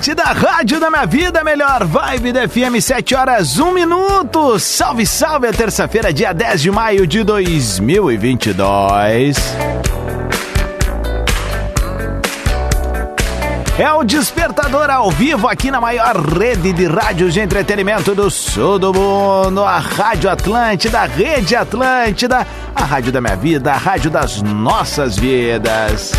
Atlântida, Rádio da Minha Vida, melhor vibe da FM, 7 horas, 1 minuto. Salve, salve, é terça-feira, dia 10 de maio de 2022. É o Despertador ao vivo aqui na maior rede de rádios de entretenimento do sul do mundo, a Rádio Atlântida, a Rede Atlântida, a Rádio da Minha Vida, a Rádio das Nossas Vidas.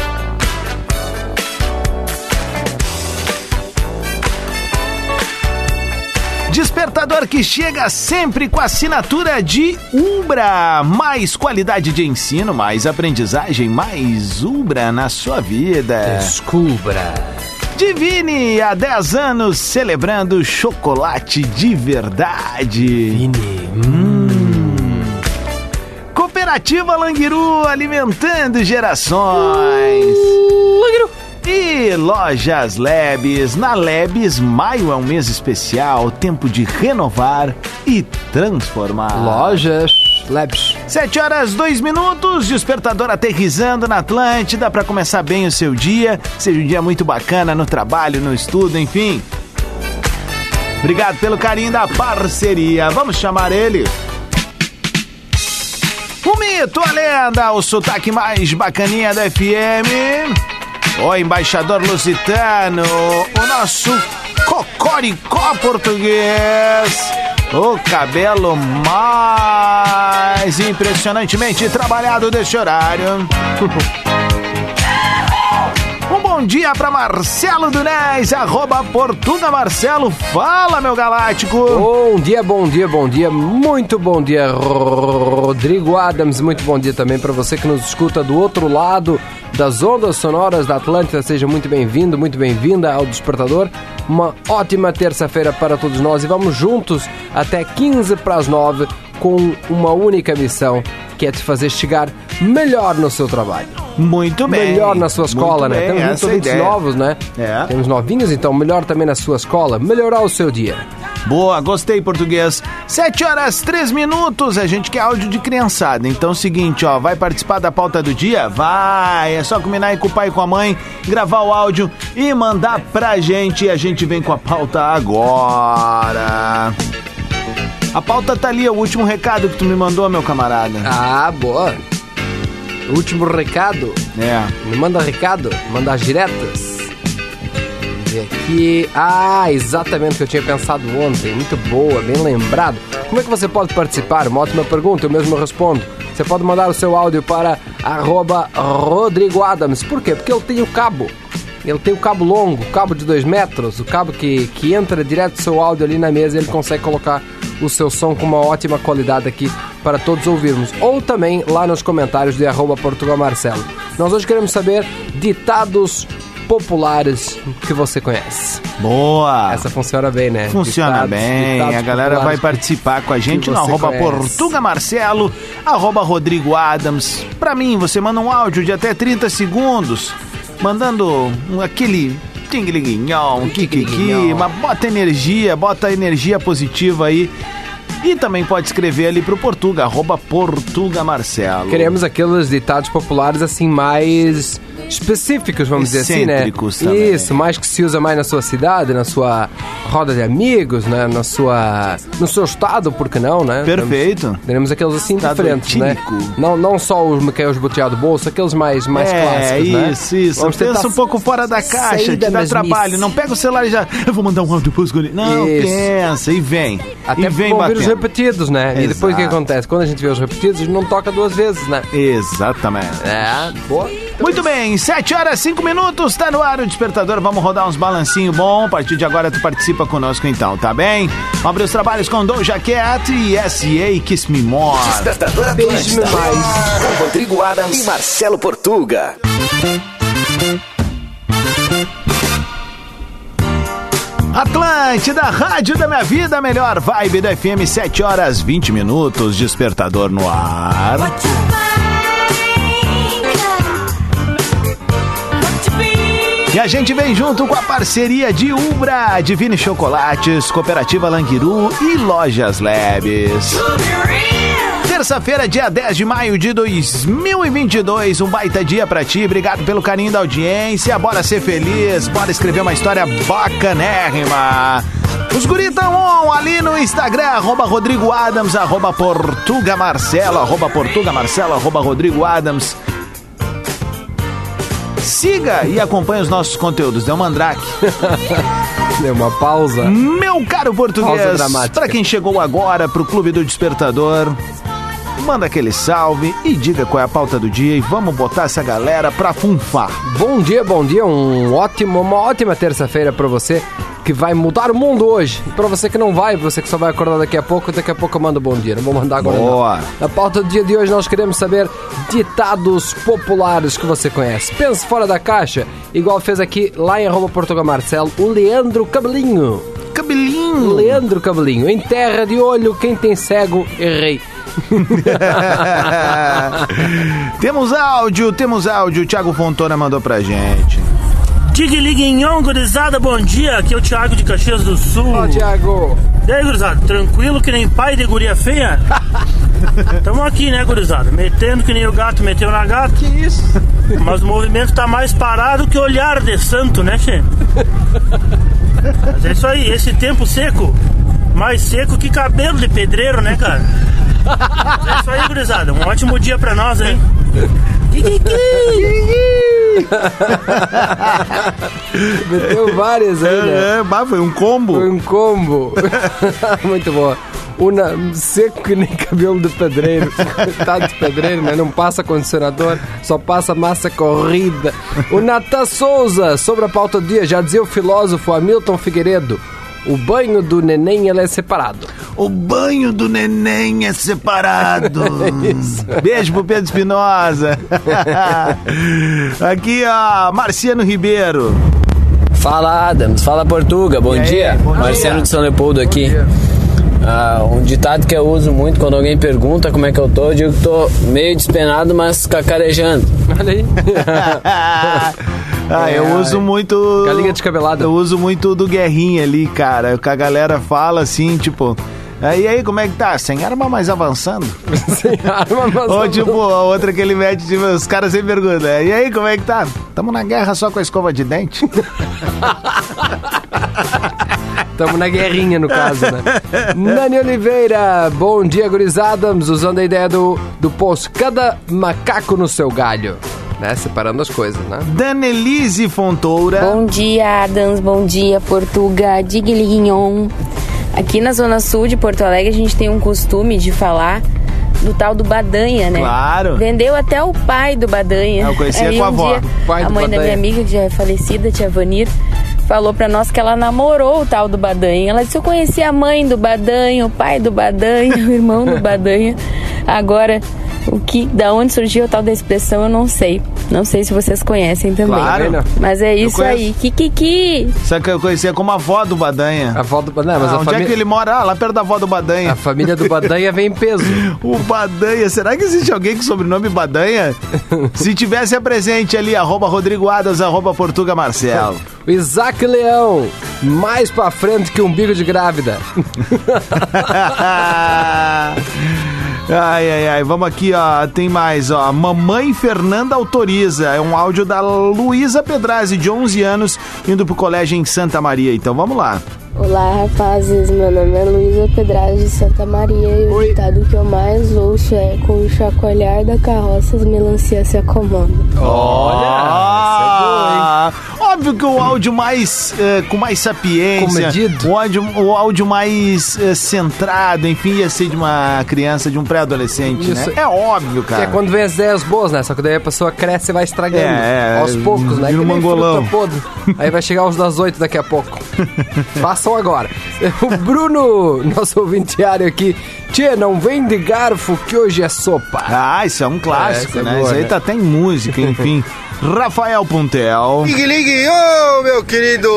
Que chega sempre com assinatura de Umbra. Mais qualidade de ensino, mais aprendizagem, mais Umbra na sua vida. Descubra. Divine, há 10 anos celebrando chocolate de verdade. Divine. Hum. Cooperativa Languiru alimentando gerações. Languiru. E Lojas Lebes. Na Lebes, maio é um mês especial, tempo de renovar e transformar. Lojas Lebes. 7 horas, 2 minutos, despertador aterrizando na Atlântida para começar bem o seu dia. Seja um dia muito bacana no trabalho, no estudo, enfim. Obrigado pelo carinho da parceria. Vamos chamar ele. O mito, a lenda, o sotaque mais bacaninha da FM o embaixador lusitano, o nosso cocoricó português, o cabelo mais impressionantemente trabalhado deste horário. Bom dia para Marcelo Dunés, arroba Portuga Marcelo. Fala, meu galáctico. Bom dia, bom dia, bom dia. Muito bom dia, Rodrigo Adams. Muito bom dia também para você que nos escuta do outro lado das ondas sonoras da Atlântida. Seja muito bem-vindo, muito bem-vinda ao Despertador. Uma ótima terça-feira para todos nós e vamos juntos até 15 para as 9 com uma única missão, que é te fazer chegar melhor no seu trabalho. Muito bem. Melhor na sua escola, Muito né? Bem, Temos muitos é novos, né? É. Temos novinhos, então melhor também na sua escola, melhorar o seu dia. Boa, gostei português. 7 horas 3 minutos, a gente quer áudio de criançada. Então é o seguinte, ó, vai participar da pauta do dia? Vai, é só combinar aí com o pai e com a mãe, gravar o áudio e mandar pra gente. E a gente vem com a pauta agora. A pauta tá ali, é o último recado que tu me mandou, meu camarada. Ah, boa. Último recado. É. Me manda recado, manda as diretas. Ver aqui. Ah, exatamente o que eu tinha pensado ontem. Muito boa, bem lembrado. Como é que você pode participar? Uma ótima pergunta, eu mesmo respondo. Você pode mandar o seu áudio para arroba Rodrigo Adams. Por quê? Porque eu tenho cabo. Ele tem o cabo longo, o cabo de 2 metros, o cabo que, que entra direto do seu áudio ali na mesa e ele consegue colocar o seu som com uma ótima qualidade aqui para todos ouvirmos. Ou também lá nos comentários de arroba Portugal Marcelo. Nós hoje queremos saber ditados populares que você conhece. Boa! Essa funciona bem, né? Funciona Ditados- bem, ditados a galera vai participar com a gente no arroba conhece. Portuga Marcelo, arroba Rodrigo Adams. Pra mim, você manda um áudio de até 30 segundos, mandando aquele tingliguinhão, kikiki, mas bota energia, bota energia positiva aí. E também pode escrever ali pro Portuga, arroba Portuga Marcelo. Queremos aqueles ditados populares assim mais específicos, vamos dizer assim, né? Também. Isso, mais que se usa mais na sua cidade, na sua roda de amigos, né? Na sua, no seu estado, por que não, né? Perfeito. Teremos, teremos aqueles assim Estado diferentes, né? Não, não só os Micaels boteado bolso, aqueles mais, mais é, clássicos, né? isso, isso. Vamos Pensa um pouco fora da caixa, te dá mesmice. trabalho. Não pega o celular e já. Eu vou mandar um áudio guri. Não, Isso. pensa e vem. Até e vem ver os repetidos, né? E depois o que Exato. acontece? Quando a gente vê os repetidos, não toca duas vezes, né? Exatamente. É, boa. Muito bem, 7 horas 5 minutos, tá no ar o despertador. Vamos rodar uns balancinho bom. A partir de agora tu participa conosco então, tá bem? Abre os trabalhos com Doja Cat e S.A. Kiss Me More. Despertador Atlântida. mais. Com Rodrigo Adams e Marcelo Portuga. Atlântida, rádio da minha vida, melhor vibe da FM, 7 horas 20 minutos, despertador no ar. E a gente vem junto com a parceria de Ubra, Divine Chocolates, Cooperativa Languiru e Lojas Labs. Terça-feira, dia 10 de maio de 2022, um baita dia pra ti. Obrigado pelo carinho da audiência. Bora ser feliz, bora escrever uma história bacanérrima. Os guri tão on ali no Instagram, arroba Rodrigo Adams, arroba Portuga Marcelo, arroba Portuga Marcelo, arroba Rodrigo Adams. Siga e acompanhe os nossos conteúdos. Deu mandrake. Deu uma pausa. Meu caro português, para quem chegou agora pro Clube do Despertador, manda aquele salve e diga qual é a pauta do dia e vamos botar essa galera pra funfar. Bom dia, bom dia. Um ótimo, uma ótima terça-feira pra você que vai mudar o mundo hoje. E pra você que não vai, você que só vai acordar daqui a pouco, daqui a pouco eu mando bom dia. Não vou mandar agora Boa. não. Na pauta do dia de hoje nós queremos saber ditados populares que você conhece. Pense fora da caixa, igual fez aqui lá em arroba Portugal Marcelo, o Leandro Cabelinho. Cabelinho. Leandro Cabelinho. Em terra de olho, quem tem cego, errei. temos áudio, temos áudio. O Thiago Fontona mandou pra gente. Tiglinguinhon, gurizada, bom dia. Aqui é o Thiago de Caxias do Sul. Ó, Thiago. E aí, gurizada, tranquilo que nem pai de guria feia? Tamo aqui, né, gurizada? Metendo que nem o gato meteu na gata. Que isso? Mas o movimento tá mais parado que olhar de santo, né, Che? Mas é isso aí, esse tempo seco, mais seco que cabelo de pedreiro, né, cara? Mas é isso aí, gurizada. Um ótimo dia pra nós, hein? Meteu várias aí, né? É, bah, foi um combo. Foi um combo. Muito boa. Una seco que nem cabelo de pedreiro. Coitado de pedreiro, né? Não passa condicionador, só passa massa corrida. O Natan Souza, sobre a pauta do dia, já dizia o filósofo Hamilton Figueiredo. O banho do neném é separado. O banho do neném é separado. Beijo pro Pedro Espinosa. Aqui, ó, Marciano Ribeiro. Fala Adams, fala Portuga, bom aí, dia. bom Marcelo dia. de São Leopoldo aqui. Ah, um ditado que eu uso muito quando alguém pergunta como é que eu tô, eu digo que tô meio despenado, mas cacarejando. Olha aí. Ah, eu uso muito. Galinha descabelada. Eu uso muito do Guerrinha ali, cara. Que a galera fala assim, tipo. "Ah, E aí, como é que tá? Sem arma, mas avançando? Sem arma, mas Ou tipo, a outra que ele mete, tipo, os caras sempre perguntam. E aí, como é que tá? Tamo na guerra só com a escova de dente? Estamos na guerrinha, no caso, né? Nani Oliveira, bom dia, gurizadams. Usando a ideia do, do post, cada macaco no seu galho. Né? Separando as coisas, né? Danelise Fontoura. Bom dia, Adams. Bom dia, Portuga. Digliguinhon. Aqui na Zona Sul de Porto Alegre, a gente tem um costume de falar do tal do Badanha, né? Claro. Vendeu até o pai do Badanha. Eu conhecia Aí com a um avó. dia, Pai a do mãe da minha amiga, que já é falecida, tia Vanir, falou pra nós que ela namorou o tal do Badanha. Ela disse: Eu conheci a mãe do Badanha, o pai do Badanha, o irmão do Badanha. Agora, o que, da onde surgiu a tal da expressão, eu não sei. Não sei se vocês conhecem também. Claro. Mas é isso aí. Kikiki. Só que eu conhecia como a avó do Badanha. A avó do Badanha, mas Ah, a, onde é que ele mora? Ah, lá perto da avó do Badanha. a família do Badanha vem em peso. O Badanha, será que existe alguém com sobrenome Badanha? Se tivesse, é presente ali, arroba Rodrigo Adas, arroba Portuga Marcelo. O Isaac Leão, mais pra frente que um umbigo de grávida. Ai, ai, ai. Vamos aqui, ó. Tem mais, ó. Mamãe Fernanda autoriza. É um áudio da Luísa Pedrazzi, de 11 anos, indo pro colégio em Santa Maria. Então vamos lá. Olá, rapazes. Meu nome é Luísa Pedraz de Santa Maria e o ditado que eu mais ouço é com o chacoalhar da carroça as melancias se acomodam. Olha! Óbvio que o áudio mais eh, com mais sapiência, Comedido. o áudio, o áudio mais eh, centrado, enfim, ia ser de uma criança, de um pré-adolescente, né? Isso. É óbvio, Que cara. é quando vem as ideias boas, né? Só que daí a pessoa cresce e vai estragando. É, é, aos poucos, né? vira um mangolão. Aí vai chegar os das oito daqui a pouco. Façam agora. O Bruno, nosso ouvinte diário aqui. Tia, não vem de garfo que hoje é sopa. Ah, isso é um clássico, É, é né? boa, isso aí né? tá até em música, enfim. Rafael Puntel. Ligue, ligue, ô meu querido!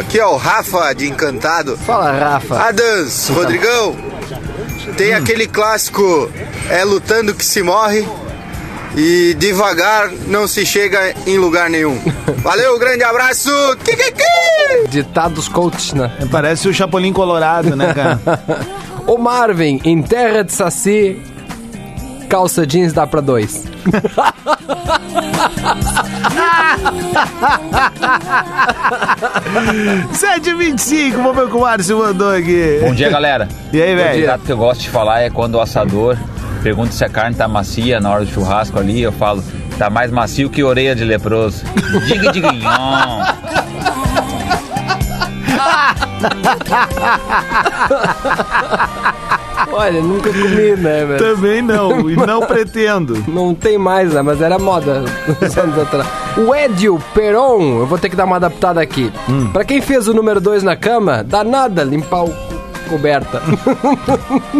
Aqui é o Rafa de Encantado. Fala, Rafa. Adams, Rodrigão, tem aquele clássico É lutando que se morre e devagar não se chega em lugar nenhum. Valeu, grande abraço! Kikiki! Ditados coach, né? Parece o Chapolin Colorado, né, cara? O Marvin, em terra de saci, calça jeans dá pra dois. 7h25, vamos ver o que o Márcio mandou aqui. Bom dia, galera. E aí, O velho? ditado que eu gosto de falar é quando o assador pergunta se a carne tá macia na hora do churrasco ali, eu falo, tá mais macio que orelha de leproso. Diga, diga. Olha, nunca comi, né, velho? Também não, e não pretendo. Não tem mais, né? Mas era moda uns anos atrás. O Edio Peron, eu vou ter que dar uma adaptada aqui. Hum. Pra quem fez o número 2 na cama, dá nada limpar o co- coberta.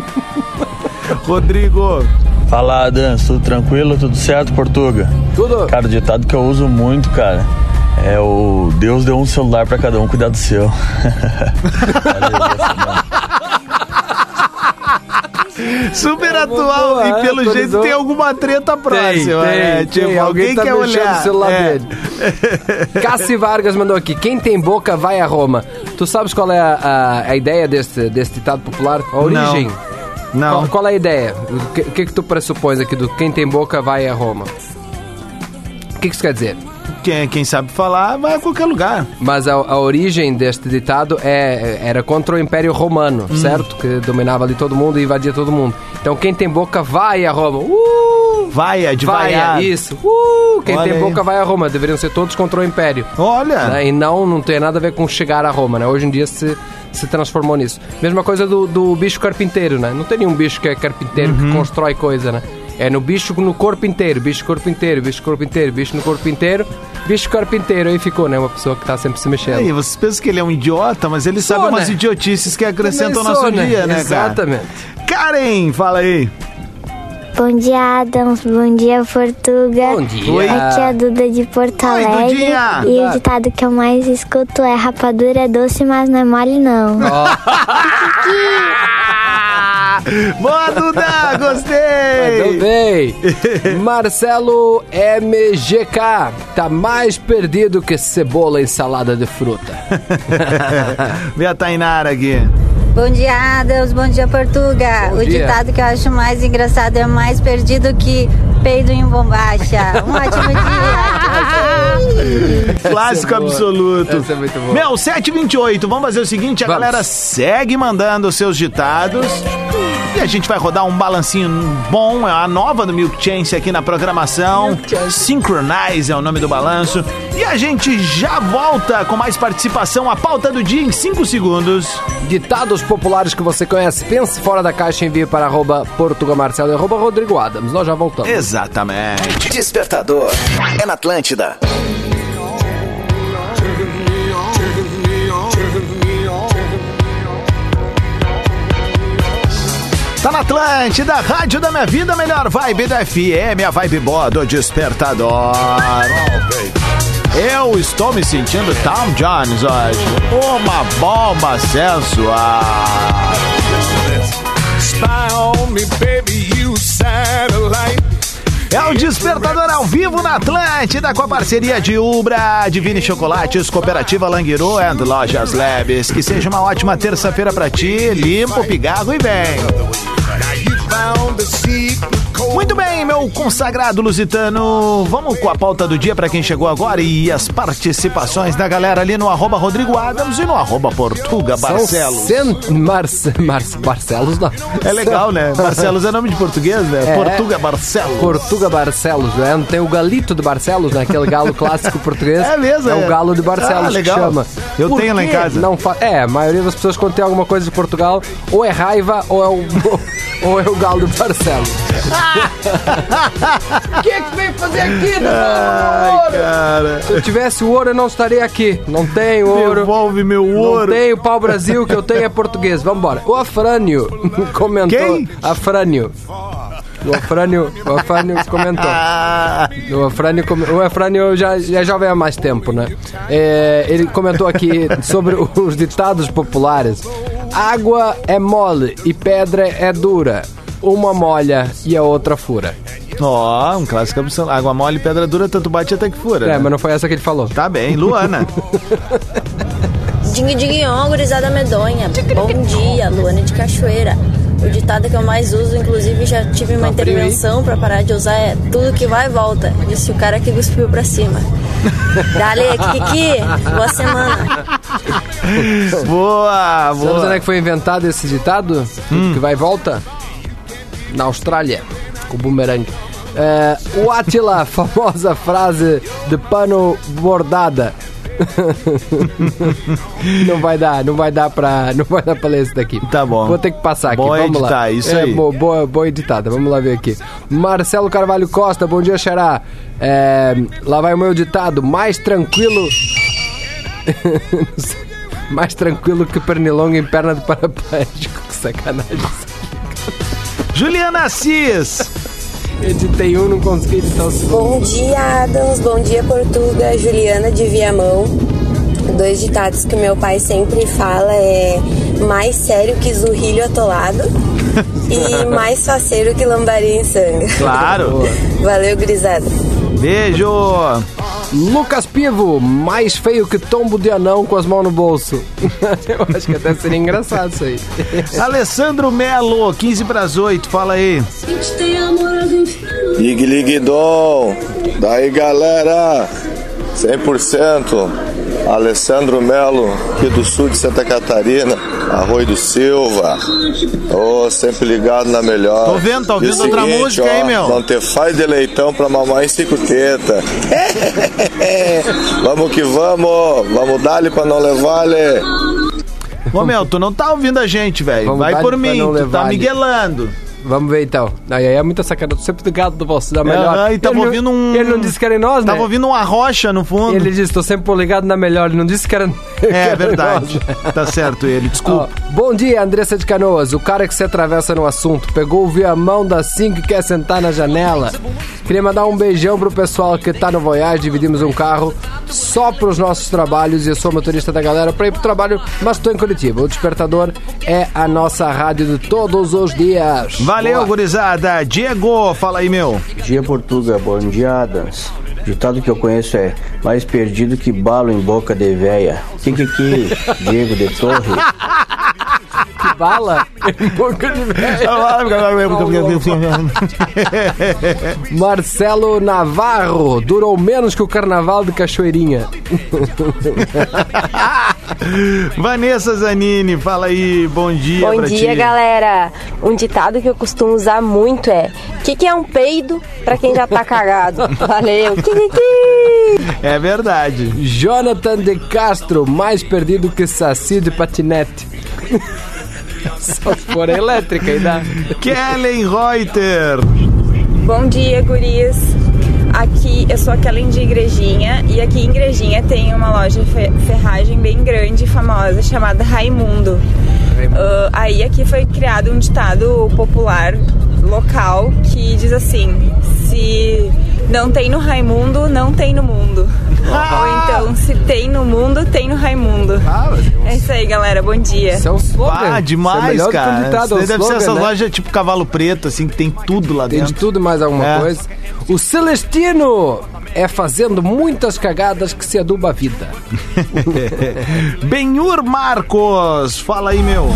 Rodrigo. Fala, Adams, tudo tranquilo? Tudo certo, Portuga? Tudo? Cara, o ditado que eu uso muito, cara, é o Deus deu um celular pra cada um cuidar do seu. Super atual boa, e é, pelo jeito atualizou. tem alguma treta próxima, tem, né? tem, Tipo, alguém alguém tá quer olhar. no celular É. dele. Cassi Vargas mandou aqui: quem tem boca vai a Roma. Tu sabes qual é a, a- a ideia deste, deste ditado popular? A origem? Não. Qual, qual é a ideia? O que, o que que tu pressupões aqui do quem tem boca vai a Roma? O que, que isso quer dizer? Quem, quem sabe falar vai a qualquer lugar. Mas a, a origem deste ditado é, era contra o Império Romano, Hum. certo? Que dominava ali todo mundo e invadia todo mundo. Então quem tem boca vai a Roma. Uh! Vai, é de Vai, vaiar. isso. Uh! Quem Olha tem aí. boca vai a Roma. Deveriam ser todos contra o Império. Olha. né? E não, não tem nada a ver com chegar a Roma, né? Hoje em dia se, se transformou nisso. Mesma coisa do, do bicho carpinteiro, né? Não tem nenhum bicho que é carpinteiro Uhum. que constrói coisa, né? É no bicho no corpo inteiro, bicho corpo inteiro, bicho corpo inteiro, bicho no corpo inteiro, bicho corpo inteiro. Aí ficou, né? Uma pessoa que tá sempre se mexendo. Aí, vocês pensam que ele é um idiota, mas ele Sou, sabe umas né? idiotices que acrescentam ao nosso né? dia, né, Exatamente. cara? Karen, fala aí. Bom dia, Adams. Bom dia, Portuga. Bom dia. Oi. Aqui é a Duda de Porto Oi, Alegre. Dudinha. E o ditado que eu mais escuto é rapadura é doce, mas não é mole, não. Boa, Duda! Mandou Gostei! bem. Marcelo MGK tá mais perdido que cebola em salada de fruta. Vê a Tainara aqui. Bom dia, Deus. Bom dia, Portuga. Bom o dia. ditado que eu acho mais engraçado é mais perdido que peido em bombacha. Um ótimo dia. Clássico boa. absoluto. Essa é muito boa. Meu, 728. Vamos fazer o seguinte: a Vamos. galera segue mandando os seus ditados. E a gente vai rodar um balancinho bom, é a nova do Milk Chance aqui na programação. Synchronize é o nome do balanço. E a gente já volta com mais participação. A pauta do dia em 5 segundos. Ditados populares que você conhece. Pense fora da caixa e envie para arroba Portugamarcelo e arroba Rodrigo Adams. Nós já voltamos. Exatamente. Despertador. É na Atlântida. Tá na Atlântida, Rádio da Minha Vida, melhor vibe da FM, a vibe boa do Despertador. Eu estou me sentindo Tom Jones hoje. Uma bomba sensual. É o Despertador ao vivo na Atlântida com a parceria de Ubra, Divine Chocolates, Cooperativa Languiru and Lojas Labs. Que seja uma ótima terça-feira pra ti, limpo, pigarro e vem. Muito bem, meu consagrado lusitano. Vamos com a pauta do dia pra quem chegou agora e as participações da galera ali no arroba Rodrigo Adams e no arroba Portuga Barcelos. Cent... Marce... Marce... Barcelos, não. É legal, né? Barcelos é nome de português, né? É. Portuga Barcelos. Portuga Barcelos, né? Tem o galito de Barcelos, né? Aquele galo clássico português. É mesmo, É é. o galo de Barcelos Ah, legal. que chama. Eu Por tenho lá em casa. Não fa... É, a maioria das pessoas quando tem alguma coisa de Portugal, ou é raiva ou é o, ou é o galo de Barcelos. O que é que vem fazer aqui? Ai, cara. Se eu tivesse ouro, eu não estaria aqui. Não tenho ouro. Devolve meu Não ouro. tenho pau Brasil, que eu tenho é português. Vambora. O Afrânio comentou. Quem? Afrânio. O Afrânio, o Afrânio comentou. O Afrânio, o Afrânio já, já jovem há mais tempo, né? É, ele comentou aqui sobre os ditados populares. Água é mole e pedra é dura. Uma molha e a outra fura. Ó, um clássico absoluto. Água mole, pedra dura, tanto bate até que fura. É, né? mas não foi essa que ele falou. Tá bem, Luana. Ding ding yong, gurizada medonha. Bom dia, Luana de Cachoeira. O ditado que eu mais uso, inclusive já tive uma Tá intervenção pra parar de usar, é tudo que vai volta. Disse o cara que cuspiu pra cima. Dale, Kiki, boa semana. boa, Sabe onde boa. é que foi inventado esse ditado? Tudo que vai e volta? Na Austrália, com o boomerang. É, o Atila, famosa frase de pano bordada. não vai dar, não vai dar pra, não vai dar pra ler esse daqui. Tá bom. Vou ter que passar aqui. Boa Vamos lá. editar, isso é, aí. Boa, boa, boa editada. Vamos lá ver aqui. Marcelo Carvalho Costa, bom dia, Xará. É, lá vai o meu ditado. Mais tranquilo. Mais tranquilo que pernilongo em perna de paraplégico. Que sacanagem. Juliana Assis. Editei um, não consegui editar o segundo. Bom dia, Adams. Bom dia, Portuga. Juliana de Viamão. Dois ditados que meu pai sempre fala é mais sério que zurrilho atolado e mais faceiro que lambaria em sangue. Claro. Valeu, gurizada. Beijo. Lucas Pivo, mais feio que tombo de anão com as mãos no bolso. Eu acho que até seria engraçado isso aí. Alessandro Melo, 15 para as 8, fala aí. Lig Lig Dom. Daí galera, 100%. Alessandro Melo, aqui do sul de Santa Catarina, Arroio do Silva. Ô, sempre ligado na melhor. Tô vendo, tá ouvindo E o outra seguinte, música ó, aí, meu? Não ter faz de leitão pra mamar em cinco teta. vamos que vamos, vamos dar-lhe pra não levar-lhe. Ô, meu, tu não tá ouvindo a gente, velho. Vai por mim, tu tá miguelando. Vamos ver então. Aí é muita sacanagem. Sempre ligado do vosso, da melhor. Aham, e tava Ele não- ouvindo um- Ele não disse que era em nós, né? Tava ouvindo uma rocha no fundo. Ele disse, tô sempre ligado na melhor. Ele não disse que era. que É era em verdade. nós. Tá certo ele, desculpa. Ó, bom dia, Andressa de Canoas. O cara que se atravessa no assunto. Pegou o viamão da 5 e quer sentar na janela. Queria mandar um beijão pro pessoal que tá no Voyage. Dividimos um carro só pros nossos trabalhos. E eu sou motorista da galera pra ir pro trabalho, mas tô em Curitiba. O Despertador é a nossa rádio de todos os dias. Valeu, Boa. gurizada. Diego, fala aí, meu. Bom dia, Portuga. Bom dia, Adams. O ditado que eu conheço é mais perdido que balo em boca de véia. Que que que, Diego de Torre? Que bala em boca de velho. Marcelo Navarro durou menos que o carnaval de Cachoeirinha. Vanessa Zanini, fala aí, bom dia Bom pra dia, ti. galera. Um ditado que eu costumo usar muito é: o que, que é um peido pra quem já tá cagado? Valeu. É verdade. Jonathan de Castro, mais perdido que saci de patinete. Só se for elétrica e dá. Kellen Reuter. Bom dia, gurias. Aqui, eu sou a Kellen de Igrejinha e aqui em Igrejinha tem uma loja de fe- ferragem bem grande e famosa chamada Raimundo. Ah, aí aqui foi criado um ditado popular local que diz assim: se não tem no Raimundo, não tem no mundo. Ou então, se tem no mundo, tem no Raimundo. É isso aí, galera. Bom dia. Isso é um Ah, demais, cara. Isso daí deve ser essa né? loja tipo cavalo preto, assim, que tem tudo lá Tem dentro. de tudo e mais alguma É. coisa. O Celestino é fazendo muitas cagadas que se aduba a vida. Benhur Marcos, fala aí, meu.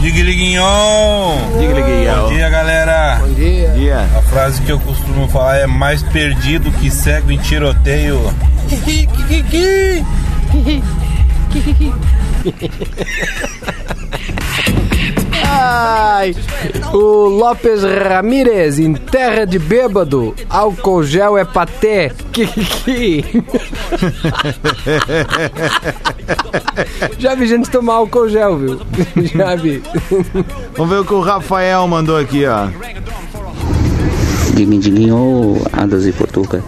Digliguinhon! Digliguinhon. Bom dia, galera! Bom dia! dia. A frase que eu costumo falar é mais perdido que cego em tiroteio. Ai, o Lopes Ramírez, em terra de bêbado, álcool gel é paté. Kiki. Já vi gente tomar álcool gel, viu? Já vi. Vamos ver o que o Rafael mandou aqui, ó. Diguinho, diguinho, Adas e Portuga.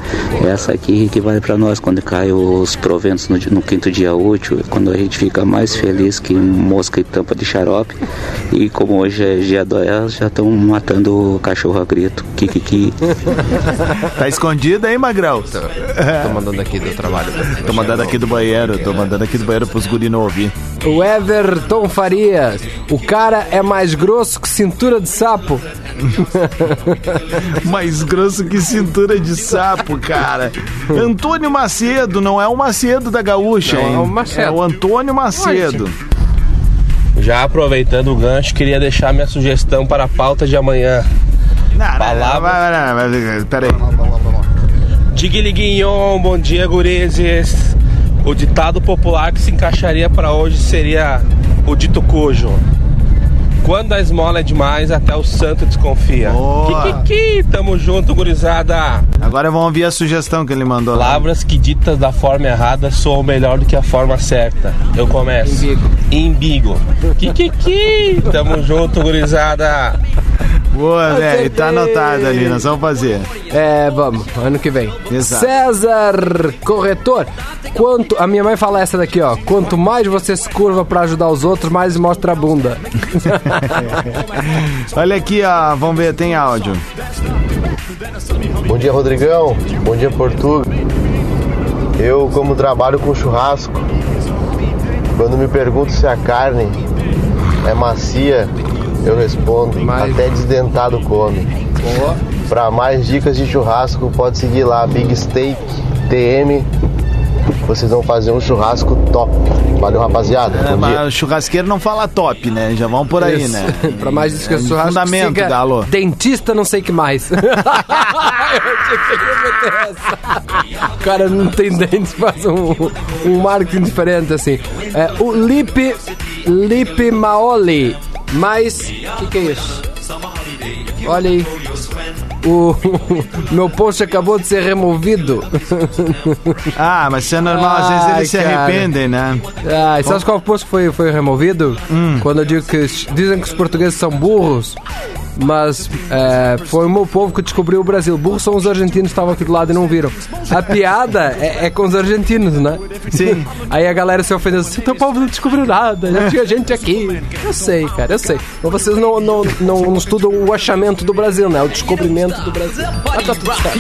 Essa aqui que vale para nós quando cai os proventos no, no, quinto dia útil, quando a gente fica mais feliz que mosca e tampa de xarope. E como hoje é dia do elas, já estão matando o cachorro a grito. Kikiki. tá escondido aí, Magrão? Tô, tô mandando aqui do trabalho. Tô mandando aqui do banheiro, tô mandando aqui do banheiro pros guri não ouvir. O Everton Farias. O cara é mais grosso que cintura de sapo. mais grosso que cintura de sapo, cara. Antônio Macedo, não é o Macedo da Gaúcha, não, hein? É o, Macedo. é o Antônio Macedo. Já aproveitando o gancho, queria deixar minha sugestão para a pauta de amanhã. Não, Palavra... não, não, não, não, peraí. Diguiliguinhon, bom dia, gurizes. O ditado popular que se encaixaria para hoje seria o dito cujo. Quando a esmola é demais, até o santo desconfia. Kikiki, tamo junto, gurizada. Agora vamos ouvir a sugestão que ele mandou. Palavras que ditas da forma errada soam melhor do que a forma certa. Eu começo. Imbigo. Imbigo. Kikiki, tamo junto, gurizada. Boa, velho, tá anotado ali, nós vamos fazer. É, vamos, ano que vem. Exato. César Corretor, quanto. A minha mãe fala essa daqui, ó. Quanto mais você se curva pra ajudar os outros, mais mostra a bunda. Olha aqui, ó, vamos ver, tem áudio. Bom dia, Rodrigão. Bom dia, Portuga. Eu, como trabalho com churrasco, quando me pergunto se a carne é macia, eu respondo, Mas... até desdentado come. Para mais dicas de churrasco, pode seguir lá, Big Steak TM. Vocês vão fazer um churrasco top. Valeu, rapaziada. É, mas o churrasqueiro não fala top, né? Já vão por aí, Isso. né? pra mais dicas de É churrasco, fundamento, siga Galo. Dentista não sei que mais. O cara não tem dentes, faz um, um marketing diferente, assim. É, o Lipe, Lipe Maoli. Mas, o que, que é isso? Olha aí. O meu post acabou de ser removido. Ah, mas isso é normal, às vezes eles se cara. arrependem, né? Ah, e sabe qual post foi, foi removido? Quando eu digo que dizem que os portugueses são burros, mas é, foi o meu povo que descobriu o Brasil. Burros são os argentinos que estavam aqui do lado e não viram. A piada é, é com os argentinos, né? Sim. Aí a galera se ofendeu assim: teu povo não descobriu nada, já tinha gente aqui. Eu sei, cara, eu sei. Mas vocês não, não, não, não estudam o achamento do Brasil, né? O descobrimento do Brasil. Mas tá tudo certo.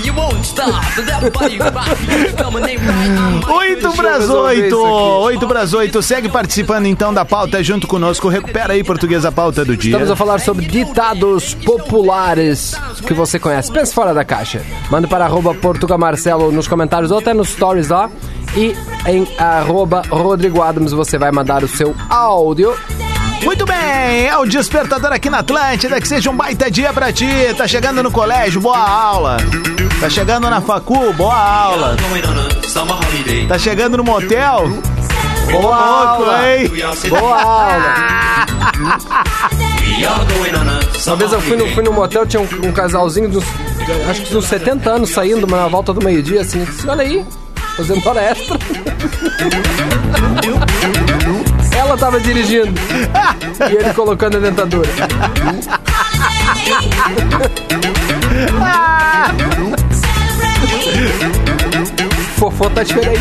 8 para as eu resolver 8. isso aqui. 8 para as 8. Segue participando então da pauta junto conosco. Recupera aí, português, a pauta do dia. Estamos a falar sobre ditados populares que você conhece. Pense fora da caixa. Manda para arroba Portuga Marcelo nos comentários ou até nos stories lá. E em arroba Rodrigo Adams você vai mandar o seu áudio. Muito bem, é o despertador aqui na Atlântida. Que seja um baita dia pra ti. Tá chegando no colégio, boa aula. Tá chegando na facu, boa aula. Tá chegando no motel? Boa aula. hein? Boa aula. Uma vez eu fui no, fui no motel, tinha um, um casalzinho dos. Acho que uns 70 anos saindo na volta do meio-dia, assim. disse, Olha aí, fazendo hora extra. Ela tava dirigindo. E ele colocando a dentadura. Fofô tá diferente.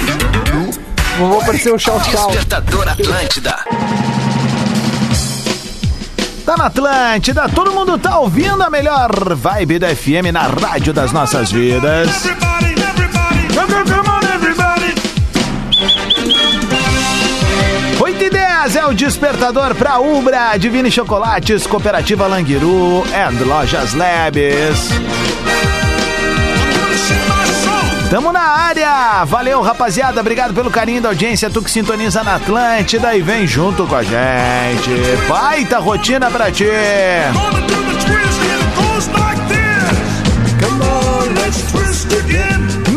Vovô parecer um chau-chau. Despertador Atlântida. Tá na Atlântida, todo mundo tá ouvindo a melhor vibe da FM na rádio das nossas vidas. 8 e 10 é o despertador pra Ubra, Divine Chocolates, Cooperativa Languiru and Lojas Labs. Tamo na área! Valeu, rapaziada. Obrigado pelo carinho da audiência. Tu que sintoniza na Atlântida e vem junto com a gente. Baita rotina pra ti!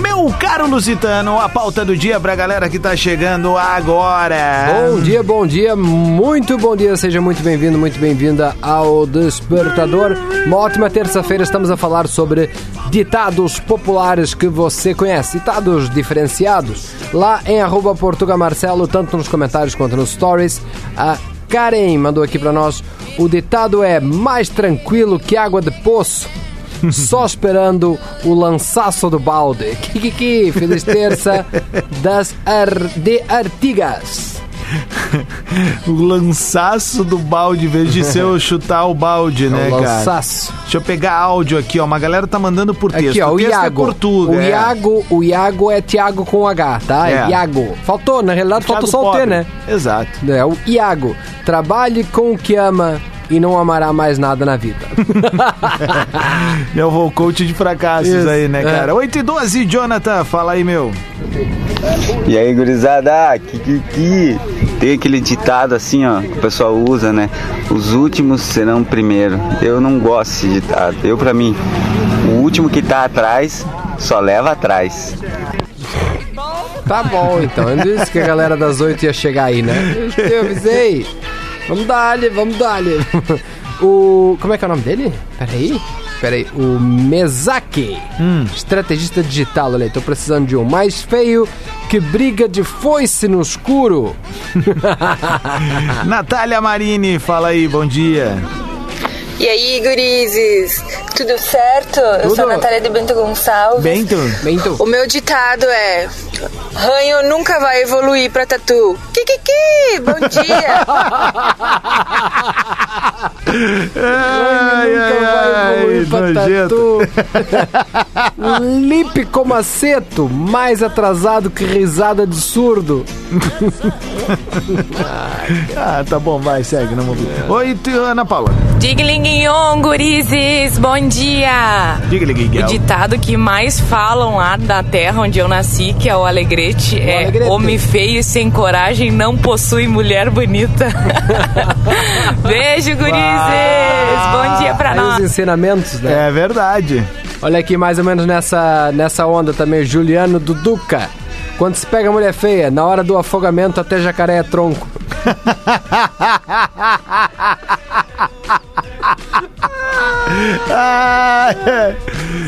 Meu caro Lusitano, a pauta do dia pra galera que tá chegando agora. Bom dia, bom dia, muito bom dia, seja muito bem-vindo, muito bem-vinda ao Despertador. Uma ótima terça-feira, estamos a falar sobre ditados populares que você conhece, ditados diferenciados. Lá em arroba Portuga Marcelo, tanto nos comentários quanto nos stories. A Karen mandou aqui pra nós, o ditado é mais tranquilo que água de poço. Só esperando o lançaço do balde. Kikiki, feliz terça das ar de Artigas. O lançaço do balde, em vez de ser eu chutar o balde, né, o cara? lançaço. Deixa eu pegar áudio aqui, ó. Uma galera tá mandando por texto. Aqui, ó, o texto Iago. É Portuga, o, é. Iago o Iago é Tiago com H, tá? É. É. Iago. Faltou, na realidade faltou só o T, né? Exato. É o Iago. Trabalhe com o que ama e não amará mais nada na vida. Meu voo coach de fracassos Isso, aí, né, é. cara? 8 e 12, Jonathan, fala aí, meu. E aí, gurizada, Kikiki. Tem aquele ditado assim, ó, que o pessoal usa, né? Os últimos serão primeiro. Eu não gosto desse ditado. Eu, pra mim, o último que tá atrás só leva atrás. Tá bom, então. Eu disse que a galera das oito ia chegar aí, né? Eu, avisei. Vamos dar-lhe, vamos dar-lhe. O. Como é que é o nome dele? Peraí. Peraí. O Mezaki. Estrategista digital, olha aí. Tô precisando de um mais feio que briga de foice no escuro. Natália Marini, fala aí, bom dia. E aí, gurizes? Tudo certo? Eu sou Tudo. a Natália de Bento Gonçalves. Bento. Bento. O meu ditado é: Ranho nunca vai evoluir pra tatu. Kikiki! Bom dia! Ai, ai, ai, nojento. Lipe como aceto, mais atrasado que risada de surdo. Ah, tá bom, vai, segue, não vou ver. Oi, Ana Paula. Diglinguinhon, gurizes, bom dia! Diga-lhe, O ditado que mais falam lá da terra onde eu nasci, que é o Alegrete, é Alegrete. homem feio e sem coragem não possui mulher bonita. Beijo, gurizes! Bom dia pra Aí nós! os ensinamentos, né? É verdade. Olha aqui, mais ou menos nessa, nessa onda também, Juliano Duduca. Quando se pega mulher feia, na hora do afogamento até jacaré é tronco. Ah, é.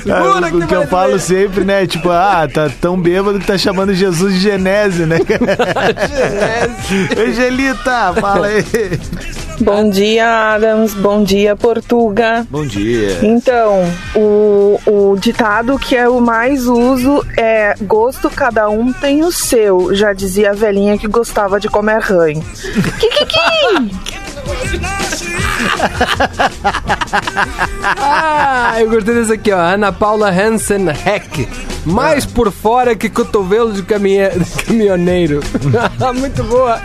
Segura Ah, que o que eu vai falo doer. sempre, né? Tipo, ah, tá tão bêbado que tá chamando Jesus de Genésio, né? Angelita, fala aí. Bom dia, Adams. Bom dia, Portuga. Bom dia. Então, o, o ditado que eu mais uso é gosto cada um tem o seu, já dizia a velhinha que gostava de comer ranho. Kikiki! Ah, eu gostei desse aqui, ó. Ana Paula Hansen Heck. Mais por fora que cotovelo de, caminhe... de caminhoneiro. Muito boa.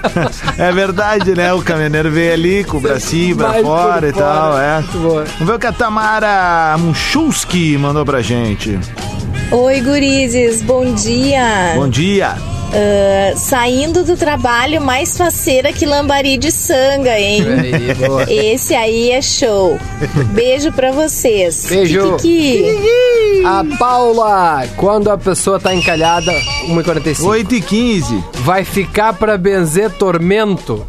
É verdade, né? O caminhoneiro veio ali com o bracinho pra por fora e fora. tal, é. Muito boa. Vamos ver o que a Tamara Munchulski mandou pra gente. Oi, gurizes, bom dia. Bom dia. Ah, saindo do trabalho, mais faceira que lambari de sanga, hein? Aí. Esse aí é show. Beijo pra vocês. Beijo. Kikiki. A Paula, quando a pessoa tá encalhada, 1h45. 8 e 15. Vai ficar pra benzer tormento.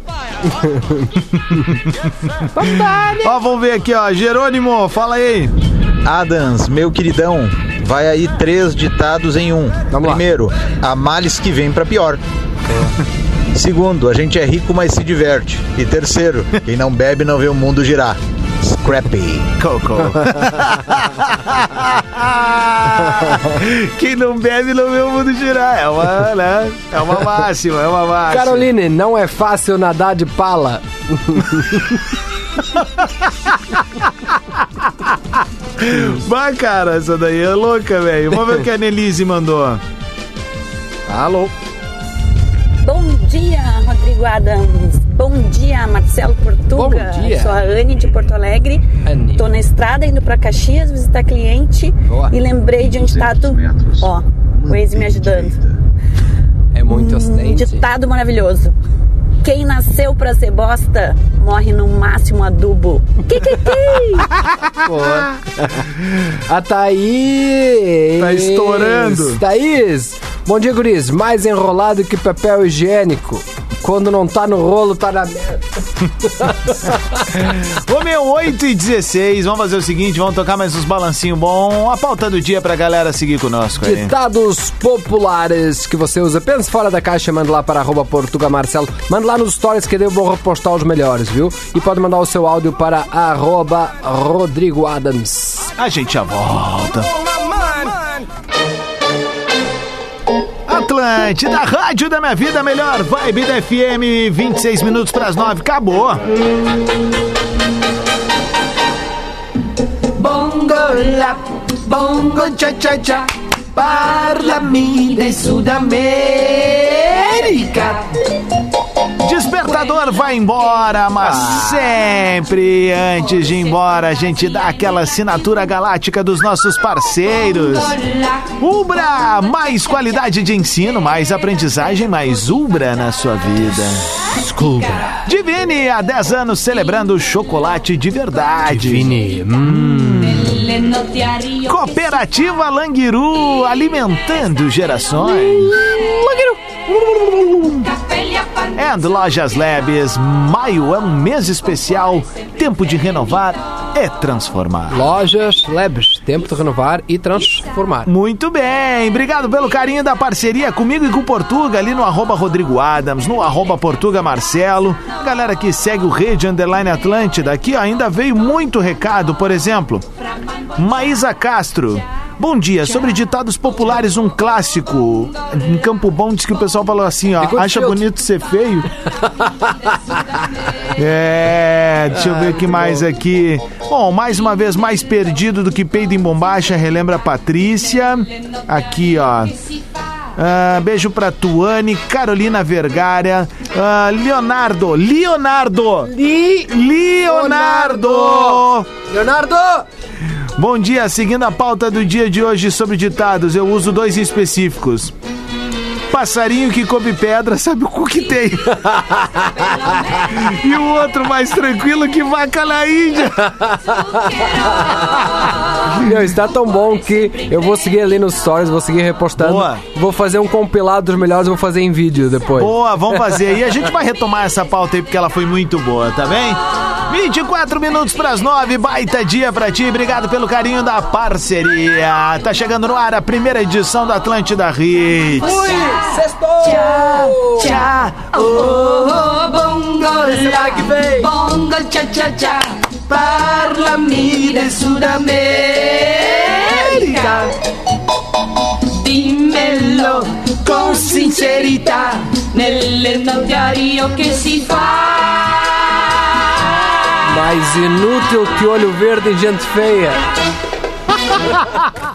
Ó, vamos ver aqui, ó. Jerônimo, fala aí. Adams, meu queridão, vai aí três ditados em um. Primeiro, há males que vêm pra pior. Segundo, a gente é rico, mas se diverte. E terceiro, quem não bebe não vê o mundo girar. Scrappy. Coco. Quem não bebe não vê o mundo girar. É uma, né? É uma máxima, é uma máxima. Caroline, não é fácil nadar de pala. Bah, cara, essa daí é louca, velho. Vamos ver o que a Nelise mandou. Alô? Bom dia, Rodrigo Adams. Bom dia, Marcelo Portuga. Bom dia. Sou a Anne de Porto Alegre. Anne. Tô na estrada indo pra Caxias visitar cliente Boa. e lembrei de um ditado, ó, O Waze me ajudando. É muito Um ditado maravilhoso. Quem nasceu pra ser bosta, morre no máximo adubo. Que, que, que? Boa. A Thaís. Tá estourando. Thaís. Bom dia, guris. Mais enrolado que papel higiênico. Quando não tá no rolo, tá na merda. Ô meu, 8 e 16, vamos fazer o seguinte, vamos tocar mais uns balancinhos bom. A pauta do dia pra galera seguir conosco aí. Ditados populares que você usa. Pensa fora da caixa, manda lá para arroba Portuga Marcelo. Manda lá nos stories que eu vou repostar os melhores, viu? E pode mandar o seu áudio para arroba Rodrigo Adams. A gente já volta. Atlântida, rádio da minha vida, melhor vibe da FM, 26 minutos pras 9, acabou. Bongo la, bongo cha cha cha, parlami de Sudamérica. Despertador vai embora, mas sempre antes de ir embora a gente dá aquela assinatura galáctica dos nossos parceiros. Ubra, mais qualidade de ensino, mais aprendizagem, mais Ubra na sua vida. Ubra. Divine, há 10 anos celebrando chocolate de verdade. Divine, Cooperativa Languiru, alimentando gerações. And Lojas Labs, maio é um mês especial, tempo de renovar é transformar. Lojas Labs, tempo de renovar e transformar. Muito bem, obrigado pelo carinho da parceria comigo e com o Portuga, ali no arroba Rodrigo Adams, no arroba Portuga Marcelo. Galera que segue o Rede Underline Atlântida, aqui ó, ainda veio muito recado, por exemplo, Maísa Castro. Bom dia, sobre ditados populares, um clássico. Em Campo Bom diz que o pessoal falou assim, ó, acha bonito ser feio? É, deixa eu ver o que mais aqui. Bom, mais uma vez, mais perdido do que peido em bombacha, relembra a Patrícia. Aqui, ó. Ah, beijo pra Tuane, Carolina Vergara, ah, Leonardo, Leonardo, Li Leonardo, Leonardo! Bom dia, seguindo a pauta do dia de hoje sobre ditados, eu uso dois específicos. Passarinho que come pedra sabe o cu que tem. e o outro mais tranquilo que vaca na Índia. Meu, está tão bom que eu vou seguir ali nos stories, vou seguir repostando. Boa. Vou fazer um compilado dos melhores, vou fazer em vídeo depois. Boa, vamos fazer. E a gente vai retomar essa pauta aí porque ela foi muito boa, tá bem? 24 minutos pras 9, baita dia pra ti. Obrigado pelo carinho da parceria. Tá chegando no ar a primeira edição da Atlântida Hits. Sextou! Tchau, tchau. Oh, oh, bongo la, bongo cha cha cha. Parlami de Sudamérica. Dimmelo con sincerità nel diario che si fa. Mais inútil que olho verde em gente feia.